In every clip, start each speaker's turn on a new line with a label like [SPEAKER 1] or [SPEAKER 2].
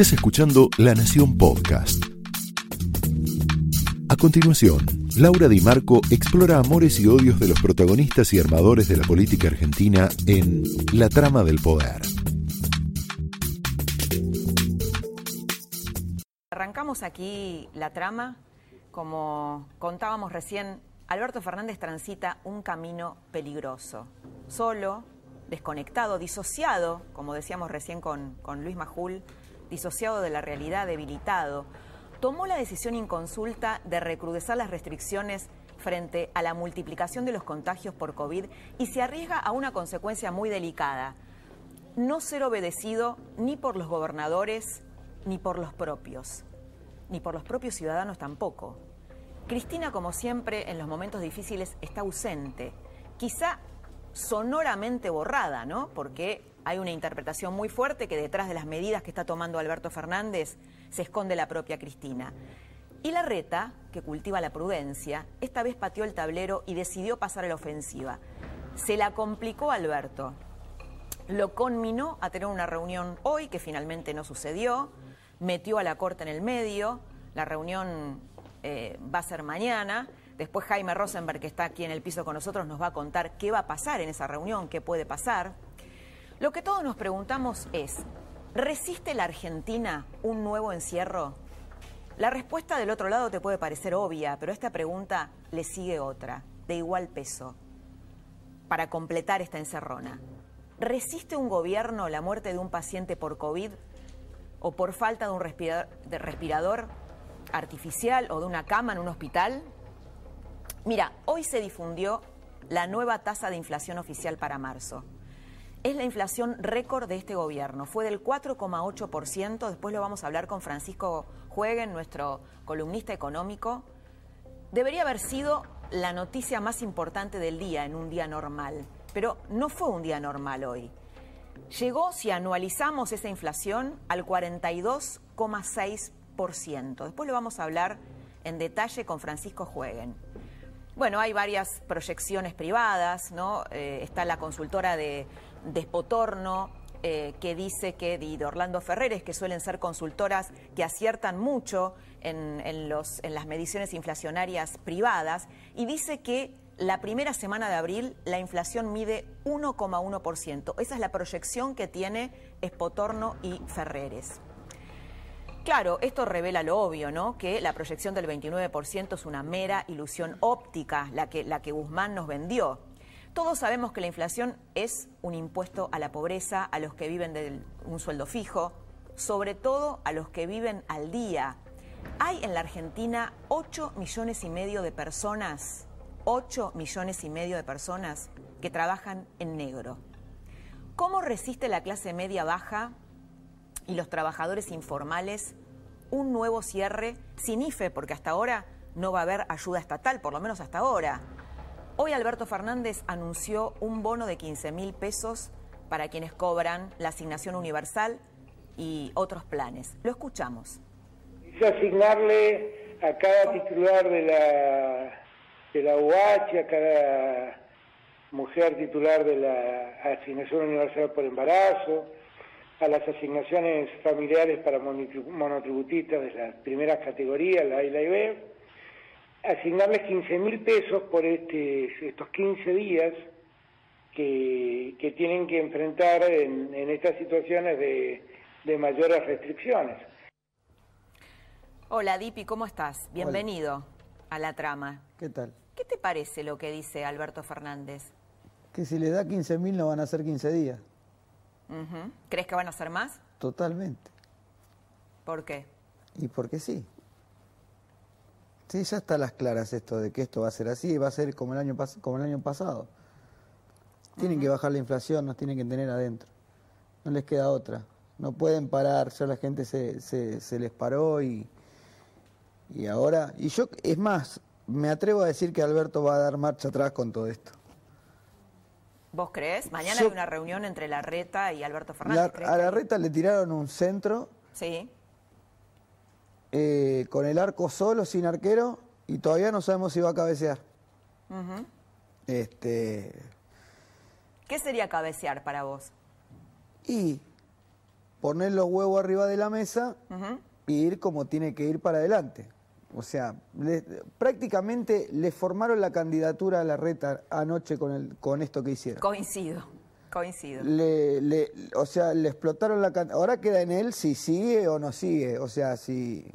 [SPEAKER 1] Estás escuchando La Nación Podcast. A continuación, Laura Di Marco explora amores y odios de los protagonistas y armadores de la política argentina en La Trama del Poder.
[SPEAKER 2] Arrancamos aquí la trama. Como contábamos recién, Alberto Fernández transita un camino peligroso. Solo, desconectado, disociado, como decíamos recién con, Luis Majul, disociado de la realidad, debilitado, tomó la decisión inconsulta de recrudecer las restricciones frente a la multiplicación de los contagios por COVID y se arriesga a una consecuencia muy delicada, no ser obedecido ni por los gobernadores ni por los propios, ni por los propios ciudadanos tampoco. Cristina, como siempre, en los momentos difíciles está ausente, quizá sonoramente borrada, ¿no? Porque hay una interpretación muy fuerte que detrás de las medidas que está tomando Alberto Fernández se esconde la propia Cristina. Y la reta, que cultiva la prudencia, esta vez pateó el tablero y decidió pasar a la ofensiva. Se la complicó Alberto. Lo conminó a tener una reunión hoy, que finalmente no sucedió. Metió a la Corte en el medio. La reunión eh, va a ser mañana. Después Jaime Rosenberg, que está aquí en el piso con nosotros, nos va a contar qué va a pasar en esa reunión, qué puede pasar. Lo que todos nos preguntamos es, ¿resiste la Argentina un nuevo encierro? La respuesta del otro lado te puede parecer obvia, pero esta pregunta le sigue otra, de igual peso, para completar esta encerrona. ¿Resiste un gobierno la muerte de un paciente por COVID o por falta de un respirador, respirador artificial o de una cama en un hospital? Mira, hoy se difundió la nueva tasa de inflación oficial para marzo es la inflación récord de este gobierno. Fue del 4,8%. Después lo vamos a hablar con Francisco Jueguen, nuestro columnista económico. Debería haber sido la noticia más importante del día en un día normal, pero no fue un día normal hoy. Llegó, si anualizamos esa inflación, al 42,6%. Después lo vamos a hablar en detalle con Francisco Jueguen. Bueno, hay varias proyecciones privadas, ¿no? Eh, está la consultora de Despotorno, eh, que dice que, de Orlando Ferreres, que suelen ser consultoras que aciertan mucho en, los, en las mediciones inflacionarias privadas, y dice que la primera semana de abril la inflación mide 1,1%. Esa es la proyección que tiene Espotorno y Ferreres. Claro, esto revela lo obvio, ¿no? Que la proyección del 29% es una mera ilusión óptica, la que, la que Guzmán nos vendió. Todos sabemos que la inflación es un impuesto a la pobreza, a los que viven de un sueldo fijo, sobre todo a los que viven al día. Hay en la Argentina 8 millones y medio de personas, 8 millones y medio de personas que trabajan en negro. ¿Cómo resiste la clase media baja y los trabajadores informales un nuevo cierre sin IFE? Porque hasta ahora no va a haber ayuda estatal, por lo menos hasta ahora. Hoy Alberto Fernández anunció un bono de 15 mil pesos para quienes cobran la asignación universal y otros planes. Lo escuchamos.
[SPEAKER 3] Quise asignarle a cada titular de la, de la UH, a cada mujer titular de la asignación universal por embarazo, a las asignaciones familiares para monotributistas de las primeras categorías, la A y la B, asignarles 15 mil pesos por este, estos 15 días que, que tienen que enfrentar en, en estas situaciones de, de, mayores restricciones.
[SPEAKER 2] Hola Dipi, ¿cómo estás? Bienvenido a la trama.
[SPEAKER 4] ¿Qué tal?
[SPEAKER 2] ¿Qué te parece lo que dice Alberto Fernández?
[SPEAKER 4] Que si le da 15 mil no van a ser 15 días.
[SPEAKER 2] ¿Crees que van a ser más?
[SPEAKER 4] Totalmente.
[SPEAKER 2] ¿Por qué?
[SPEAKER 4] Y porque sí. Sí, ya está las claras esto de que esto va a ser así, va a ser como el año, como el año pasado. Tienen que bajar la inflación, nos tienen que tener adentro. No les queda otra. No pueden parar, ya la gente se, se, les paró y, y ahora... Y yo, es más, me atrevo a decir que Alberto va a dar marcha atrás con todo esto.
[SPEAKER 2] ¿Vos crees? Mañana hay una reunión entre la Reta y Alberto Fernández.
[SPEAKER 4] a la Reta le tiraron un centro.
[SPEAKER 2] Sí
[SPEAKER 4] eh, con el arco solo, sin arquero, y todavía no sabemos si va a cabecear. este...
[SPEAKER 2] ¿Qué sería cabecear para vos?
[SPEAKER 4] Y poner los huevos arriba de la mesa e ir como tiene que ir para adelante. O sea, prácticamente le formaron la candidatura a la reta anoche con, el, con esto que hicieron.
[SPEAKER 2] Coincido, coincido.
[SPEAKER 4] Le, o sea, le explotaron la Ahora queda en él si sigue o no sigue. O sea, si,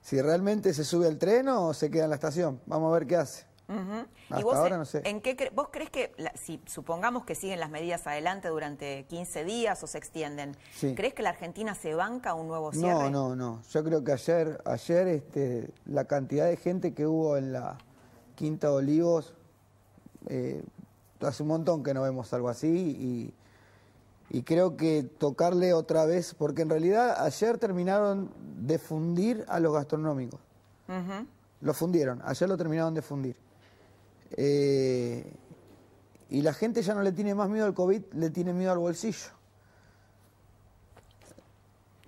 [SPEAKER 4] si realmente se sube al tren o se queda en la estación. Vamos a ver qué hace.
[SPEAKER 2] ¿Y vos, ahora no sé. ¿en qué vos crees que, si supongamos que siguen las medidas adelante durante 15 días o se extienden, ¿crees que la Argentina se banca un nuevo cierre?
[SPEAKER 4] No, no, no. Yo creo que ayer, ayer este, la cantidad de gente que hubo en la Quinta de Olivos, eh, hace un montón que no vemos algo así y, creo que tocarle otra vez, porque en realidad ayer terminaron de fundir a los gastronómicos. Lo fundieron, ayer lo terminaron de fundir. Eh, y la gente ya no le tiene más miedo al COVID, le tiene miedo al bolsillo.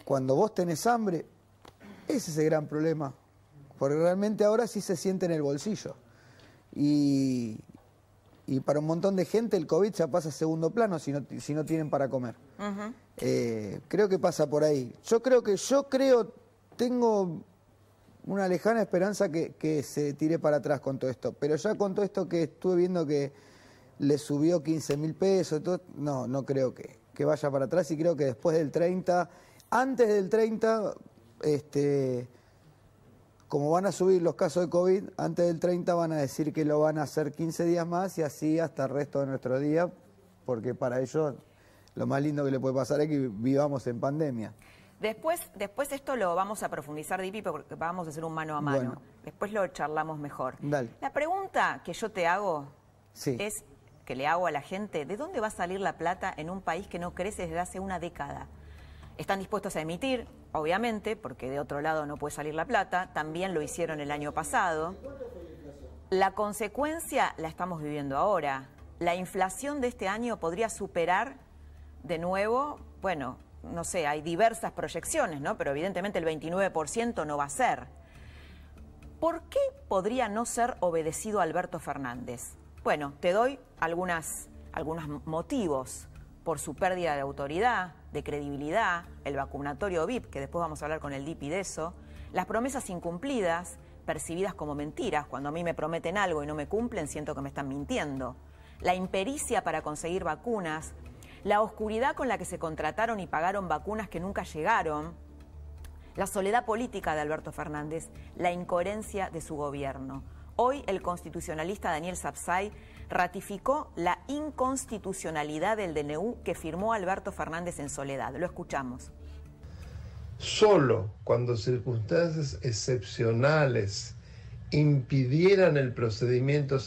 [SPEAKER 4] Cuando vos tenés hambre, ese es el gran problema. Porque realmente ahora sí se siente en el bolsillo. Y, y para un montón de gente el COVID ya pasa a segundo plano si no, si no tienen para comer. Eh, creo que pasa por ahí. Yo creo que, yo creo, tengo una lejana esperanza que, se tire para atrás con todo esto. Pero ya con todo esto que estuve viendo que le subió 15 mil pesos, todo, no, no creo que, que, vaya para atrás y creo que después del 30, antes del 30, este, como van a subir los casos de COVID, antes del 30 van a decir que lo van a hacer 15 días más y así hasta el resto de nuestro día, porque para ellos lo más lindo que le puede pasar es que vivamos en pandemia.
[SPEAKER 2] Después, después esto lo vamos a profundizar, Dipi, porque vamos a hacer un mano a mano. Después lo charlamos mejor. La pregunta que yo te hago es, que le hago a la gente, ¿de dónde va a salir la plata en un país que no crece desde hace una década? Están dispuestos a emitir, obviamente, porque de otro lado no puede salir la plata. También lo hicieron el año pasado. La consecuencia la estamos viviendo ahora. La inflación de este año podría superar de nuevo, bueno, no sé, hay diversas proyecciones, ¿no? Pero evidentemente el 29% no va a ser. ¿Por qué podría no ser obedecido Alberto Fernández? Bueno, te doy algunos motivos por su pérdida de autoridad, de credibilidad, el vacunatorio VIP, que después vamos a hablar con el DIPI de eso, las promesas incumplidas, percibidas como mentiras, cuando a mí me prometen algo y no me cumplen, siento que me están mintiendo, la impericia para conseguir vacunas, la oscuridad con la que se contrataron y pagaron vacunas que nunca llegaron, la soledad política de Alberto Fernández, la incoherencia de su gobierno. Hoy el constitucionalista Daniel Sapsay ratificó la inconstitucionalidad del DNU que firmó Alberto Fernández en soledad. Lo escuchamos.
[SPEAKER 5] Solo cuando circunstancias excepcionales impidieran el procedimiento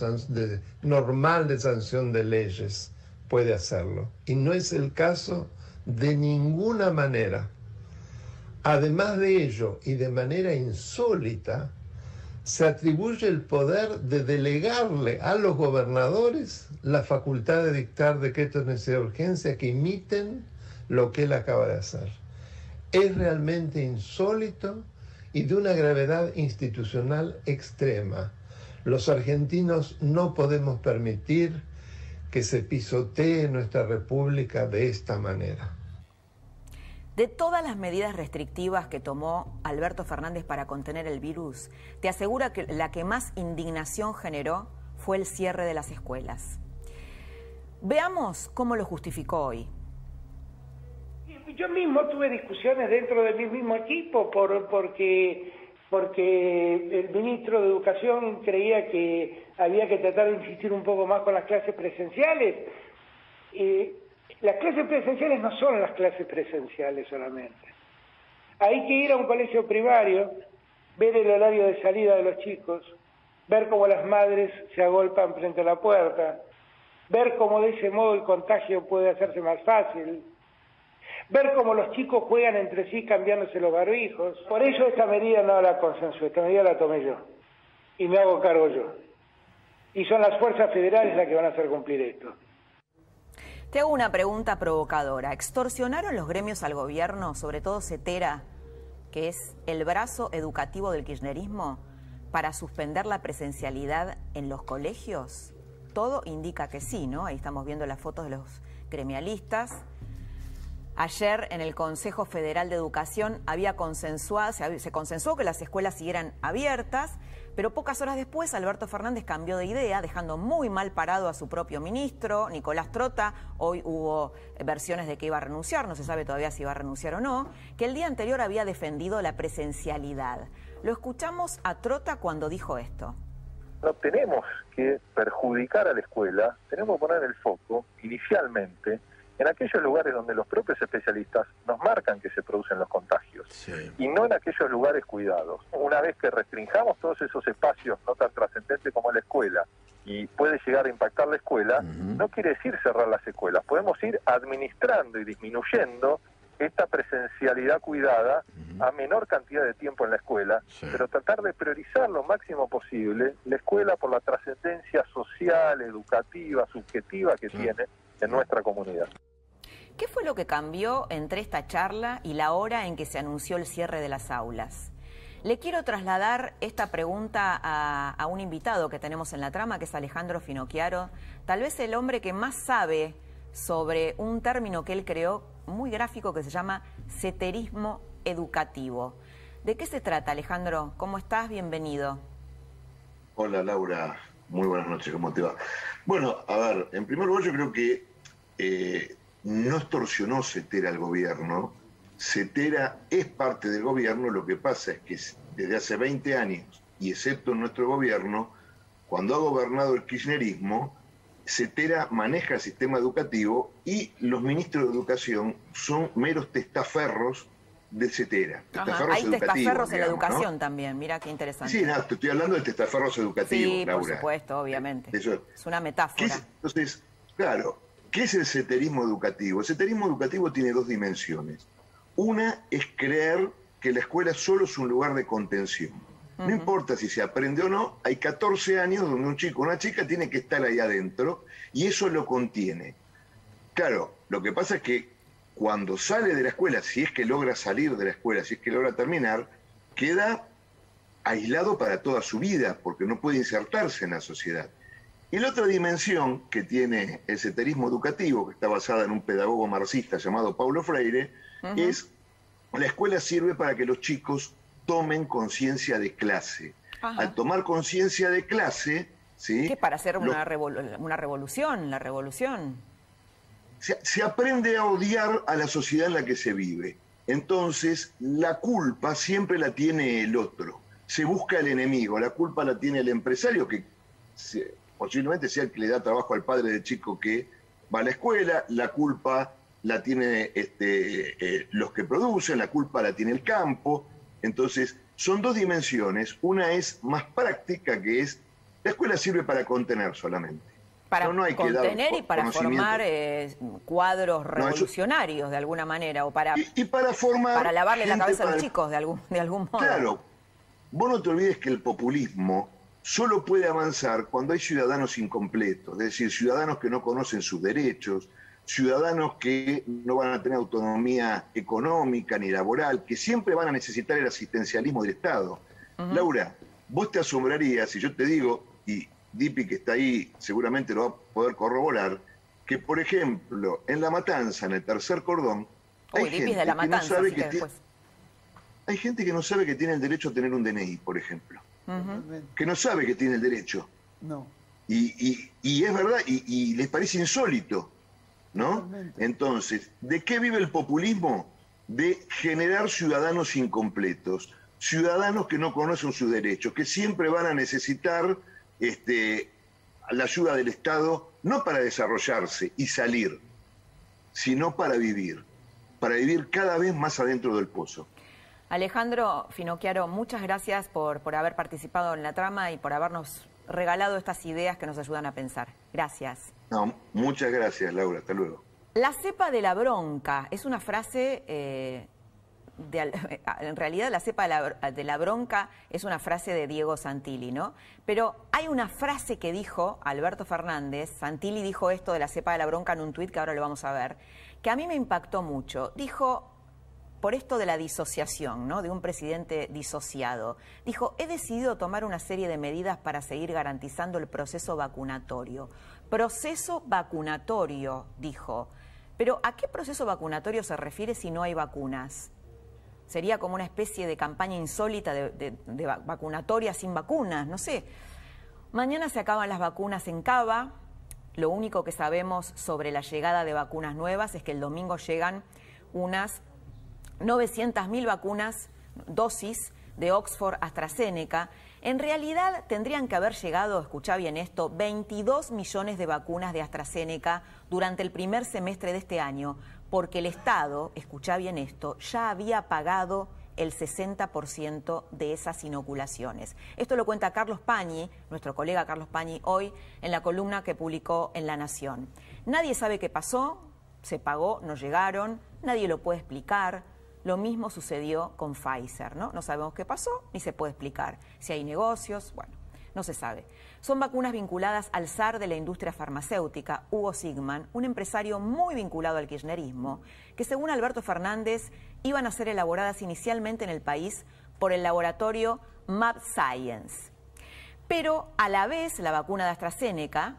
[SPEAKER 5] normal de sanción de leyes, puede hacerlo. Y no es el caso de ninguna manera. Además de ello, y de manera insólita, se atribuye el poder de delegarle a los gobernadores la facultad de dictar decretos de necesidad de urgencia que imiten lo que él acaba de hacer. Es realmente insólito y de una gravedad institucional extrema. Los argentinos no podemos permitir que se pisotee nuestra república de esta manera.
[SPEAKER 2] De todas las medidas restrictivas que tomó Alberto Fernández para contener el virus, te asegura que la que más indignación generó fue el cierre de las escuelas. Veamos cómo lo justificó hoy.
[SPEAKER 3] Yo mismo tuve discusiones dentro de mi mismo equipo por, porque porque el ministro de Educación creía que había que tratar de insistir un poco más con las clases presenciales. Las clases presenciales no son las clases presenciales solamente. Hay que ir a un colegio primario, ver el horario de salida de los chicos, ver cómo las madres se agolpan frente a la puerta, ver cómo de ese modo el contagio puede hacerse más fácil, ver cómo los chicos juegan entre sí cambiándose los barbijos. Por eso esta medida no la consensué, esta medida la tomé yo y me hago cargo yo. Y son las fuerzas federales las que van a hacer cumplir esto.
[SPEAKER 2] Te hago una pregunta provocadora. ¿Extorsionaron los gremios al gobierno, sobre todo CETERA, que es el brazo educativo del kirchnerismo, para suspender la presencialidad en los colegios? Todo indica que sí, ¿no? Ahí estamos viendo las fotos de los gremialistas Ayer en el Consejo Federal de Educación había consensuado, se consensuó que las escuelas siguieran abiertas, pero pocas horas después Alberto Fernández cambió de idea, dejando muy mal parado a su propio ministro, Nicolás Trota. Hoy hubo versiones de que iba a renunciar, no se sabe todavía si iba a renunciar o no, que el día anterior había defendido la presencialidad. Lo escuchamos a Trota cuando dijo esto.
[SPEAKER 6] No tenemos que perjudicar a la escuela, tenemos que poner el foco inicialmente en aquellos lugares donde los propios especialistas nos marcan que se producen los contagios y no en aquellos lugares cuidados. Una vez que restringamos todos esos espacios no tan trascendentes como la escuela y puede llegar a impactar la escuela, no quiere decir cerrar las escuelas, podemos ir administrando y disminuyendo esta presencialidad cuidada a menor cantidad de tiempo en la escuela, pero tratar de priorizar lo máximo posible la escuela por la trascendencia social, educativa, subjetiva que tiene en nuestra comunidad.
[SPEAKER 2] ¿Qué fue lo que cambió entre esta charla y la hora en que se anunció el cierre de las aulas? Le quiero trasladar esta pregunta a, un invitado que tenemos en la trama, que es Alejandro Finocchiaro, tal vez el hombre que más sabe sobre un término que él creó muy gráfico que se llama ceterismo educativo. ¿De qué se trata, Alejandro? ¿Cómo estás? Bienvenido.
[SPEAKER 7] Hola, Laura. Muy buenas noches. ¿Cómo te va? Bueno, a ver, en primer lugar yo creo que eh, no extorsionó CETERA al gobierno. CETERA es parte del gobierno, lo que pasa es que desde hace 20 años, y excepto en nuestro gobierno, cuando ha gobernado el kirchnerismo, CETERA maneja el sistema educativo y los ministros de educación son meros testaferros de CETERA.
[SPEAKER 2] Hay testaferros en la educación también, mira qué interesante.
[SPEAKER 7] Sí, no, estoy hablando de testaferros educativos,
[SPEAKER 2] sí, por supuesto, obviamente. es una metáfora.
[SPEAKER 7] entonces, claro, ¿Qué es el seterismo educativo? El seterismo educativo tiene dos dimensiones. Una es creer que la escuela solo es un lugar de contención. No importa si se aprende o no, hay 14 años donde un chico o una chica tiene que estar ahí adentro y eso lo contiene. Claro, lo que pasa es que cuando sale de la escuela, si es que logra salir de la escuela, si es que logra terminar, queda aislado para toda su vida porque no puede insertarse en la sociedad. Y la otra dimensión que tiene el seterismo educativo, que está basada en un pedagogo marxista llamado Paulo Freire, es la escuela sirve para que los chicos tomen conciencia de clase. Al tomar conciencia de clase, ¿sí?
[SPEAKER 2] ¿Qué para hacer una, una revolución, la revolución?
[SPEAKER 7] Se, se aprende a odiar a la sociedad en la que se vive. Entonces, la culpa siempre la tiene el otro. Se busca el enemigo, la culpa la tiene el empresario que posiblemente sea el que le da trabajo al padre del chico que va a la escuela, la culpa la tiene este, eh, los que producen, la culpa la tiene el campo. Entonces, son dos dimensiones. Una es más práctica, que es, la escuela sirve para contener solamente.
[SPEAKER 2] Para no, hay contener y para formar eh, cuadros revolucionarios de alguna manera, o para,
[SPEAKER 7] y, para, formar
[SPEAKER 2] para lavarle la cabeza a los chicos de algún, de algún modo.
[SPEAKER 7] Claro, vos no te olvides que el populismo solo puede avanzar cuando hay ciudadanos incompletos, es decir, ciudadanos que no conocen sus derechos, ciudadanos que no van a tener autonomía económica ni laboral, que siempre van a necesitar el asistencialismo del Estado. Laura, vos te asombrarías si yo te digo, y Dipi que está ahí seguramente lo va a poder corroborar, que por ejemplo en La Matanza, en el tercer cordón, hay, gente, que no sabe que hay gente que no sabe que tiene el derecho a tener un DNI, por ejemplo que no sabe que tiene el derecho.
[SPEAKER 4] No.
[SPEAKER 7] Y, es verdad, y, les parece insólito, ¿no? Entonces, ¿de qué vive el populismo? De generar ciudadanos incompletos, ciudadanos que no conocen sus derechos, que siempre van a necesitar este, la ayuda del Estado, no para desarrollarse y salir, sino para vivir, para vivir cada vez más adentro del pozo.
[SPEAKER 2] Alejandro Finocchiaro, muchas gracias por, por haber participado en la trama y por habernos regalado estas ideas que nos ayudan a pensar. Gracias.
[SPEAKER 7] No, muchas gracias, Laura. Hasta luego.
[SPEAKER 2] La cepa de la bronca es una frase... Eh, en realidad la cepa de la, bronca es una frase de Diego Santilli, ¿no? Pero hay una frase que dijo Alberto Fernández, Santilli dijo esto de la cepa de la bronca en un tuit que ahora lo vamos a ver, que a mí me impactó mucho. Dijo, por esto de la disociación, ¿no? de un presidente disociado. Dijo, he decidido tomar una serie de medidas para seguir garantizando el proceso vacunatorio. Proceso vacunatorio, dijo. Pero ¿a qué proceso vacunatorio se refiere si no hay vacunas? Sería como una especie de campaña insólita de, vacunatoria sin vacunas, no sé. Mañana se acaban las vacunas en Cava. Lo único que sabemos sobre la llegada de vacunas nuevas es que el domingo llegan unas 900.000 vacunas, dosis de Oxford AstraZeneca. En realidad tendrían que haber llegado, escucha bien esto, 22 millones de vacunas de AstraZeneca durante el primer semestre de este año, porque el Estado, escucha bien esto, ya había pagado el 60% de esas inoculaciones. Esto lo cuenta Carlos Pañi, nuestro colega Carlos Pañi, hoy en la columna que publicó en La Nación. Nadie sabe qué pasó, se pagó, no llegaron, nadie lo puede explicar. Lo mismo sucedió con Pfizer, ¿no? No sabemos qué pasó ni se puede explicar. Si hay negocios, bueno, no se sabe. Son vacunas vinculadas al zar de la industria farmacéutica, Hugo Sigman, un empresario muy vinculado al kirchnerismo, que según Alberto Fernández iban a ser elaboradas inicialmente en el país por el laboratorio Map Science. Pero a la vez la vacuna de AstraZeneca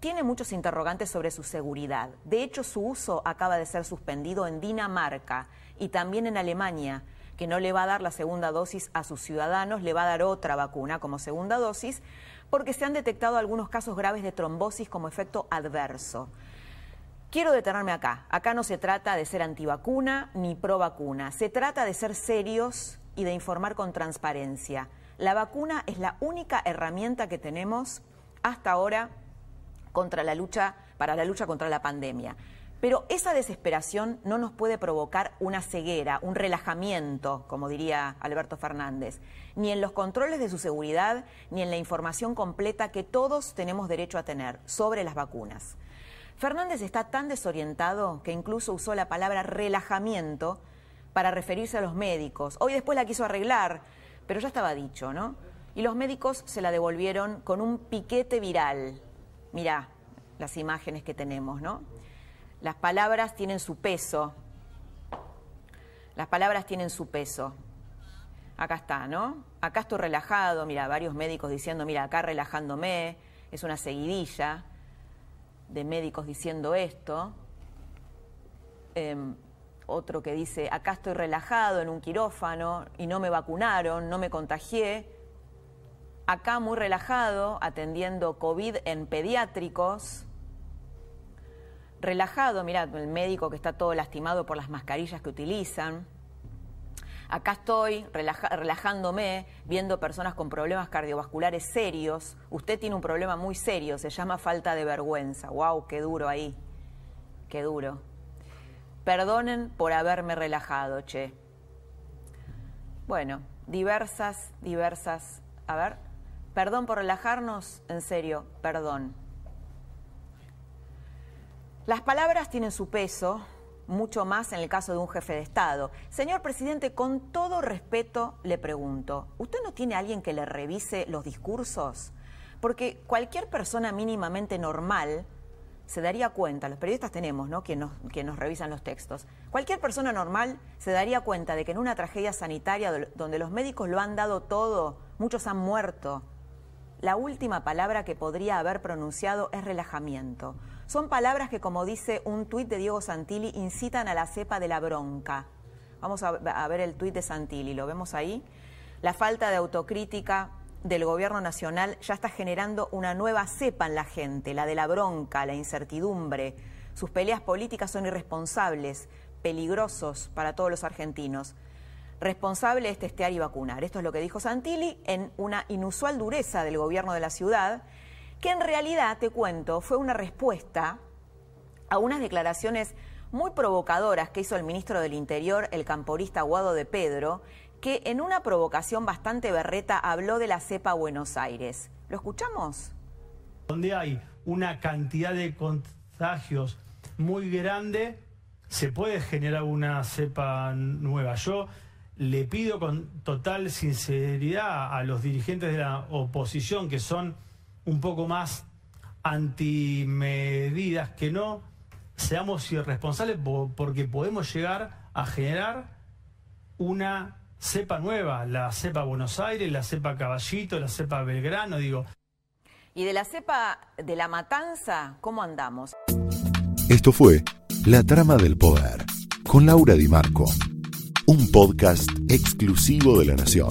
[SPEAKER 2] tiene muchos interrogantes sobre su seguridad. De hecho, su uso acaba de ser suspendido en Dinamarca y también en Alemania, que no le va a dar la segunda dosis a sus ciudadanos, le va a dar otra vacuna como segunda dosis, porque se han detectado algunos casos graves de trombosis como efecto adverso. Quiero detenerme acá. Acá no se trata de ser antivacuna ni pro vacuna. Se trata de ser serios y de informar con transparencia. La vacuna es la única herramienta que tenemos hasta ahora contra la lucha, para la lucha contra la pandemia. Pero esa desesperación no nos puede provocar una ceguera, un relajamiento, como diría Alberto Fernández, ni en los controles de su seguridad, ni en la información completa que todos tenemos derecho a tener sobre las vacunas. Fernández está tan desorientado que incluso usó la palabra relajamiento para referirse a los médicos. Hoy después la quiso arreglar, pero ya estaba dicho, ¿no? Y los médicos se la devolvieron con un piquete viral. Mirá las imágenes que tenemos, ¿no? Las palabras tienen su peso. Las palabras tienen su peso. Acá está, ¿no? Acá estoy relajado, mira, varios médicos diciendo, mira, acá relajándome, es una seguidilla de médicos diciendo esto. Em, otro que dice, acá estoy relajado en un quirófano y no me vacunaron, no me contagié. Acá muy relajado atendiendo COVID en pediátricos relajado, mira, el médico que está todo lastimado por las mascarillas que utilizan. Acá estoy relajándome, viendo personas con problemas cardiovasculares serios. Usted tiene un problema muy serio, se llama falta de vergüenza. ¡Wow! ¡Qué duro ahí! ¡Qué duro! Perdonen por haberme relajado, che. Bueno, diversas, diversas. A ver, perdón por relajarnos, en serio, perdón. Las palabras tienen su peso, mucho más en el caso de un jefe de Estado. Señor presidente, con todo respeto le pregunto, ¿usted no tiene alguien que le revise los discursos? Porque cualquier persona mínimamente normal se daría cuenta, los periodistas tenemos, ¿no? Quien nos, nos revisan los textos. Cualquier persona normal se daría cuenta de que en una tragedia sanitaria donde los médicos lo han dado todo, muchos han muerto, la última palabra que podría haber pronunciado es relajamiento. Son palabras que, como dice un tuit de Diego Santilli, incitan a la cepa de la bronca. Vamos a, ver el tuit de Santilli, ¿lo vemos ahí? La falta de autocrítica del gobierno nacional ya está generando una nueva cepa en la gente, la de la bronca, la incertidumbre. Sus peleas políticas son irresponsables, peligrosos para todos los argentinos. Responsable es testear y vacunar. Esto es lo que dijo Santilli en una inusual dureza del gobierno de la ciudad que en realidad, te cuento, fue una respuesta a unas declaraciones muy provocadoras que hizo el ministro del Interior, el camporista Guado de Pedro, que en una provocación bastante berreta habló de la cepa Buenos Aires. ¿Lo escuchamos?
[SPEAKER 8] Donde hay una cantidad de contagios muy grande, se puede generar una cepa nueva. Yo le pido con total sinceridad a los dirigentes de la oposición que son un poco más antimedidas que no seamos irresponsables porque podemos llegar a generar una cepa nueva, la cepa Buenos Aires, la cepa Caballito, la cepa Belgrano, digo.
[SPEAKER 2] Y de la cepa de la matanza, ¿cómo andamos?
[SPEAKER 1] Esto fue La Trama del Poder, con Laura Di Marco. Un podcast exclusivo de La Nación.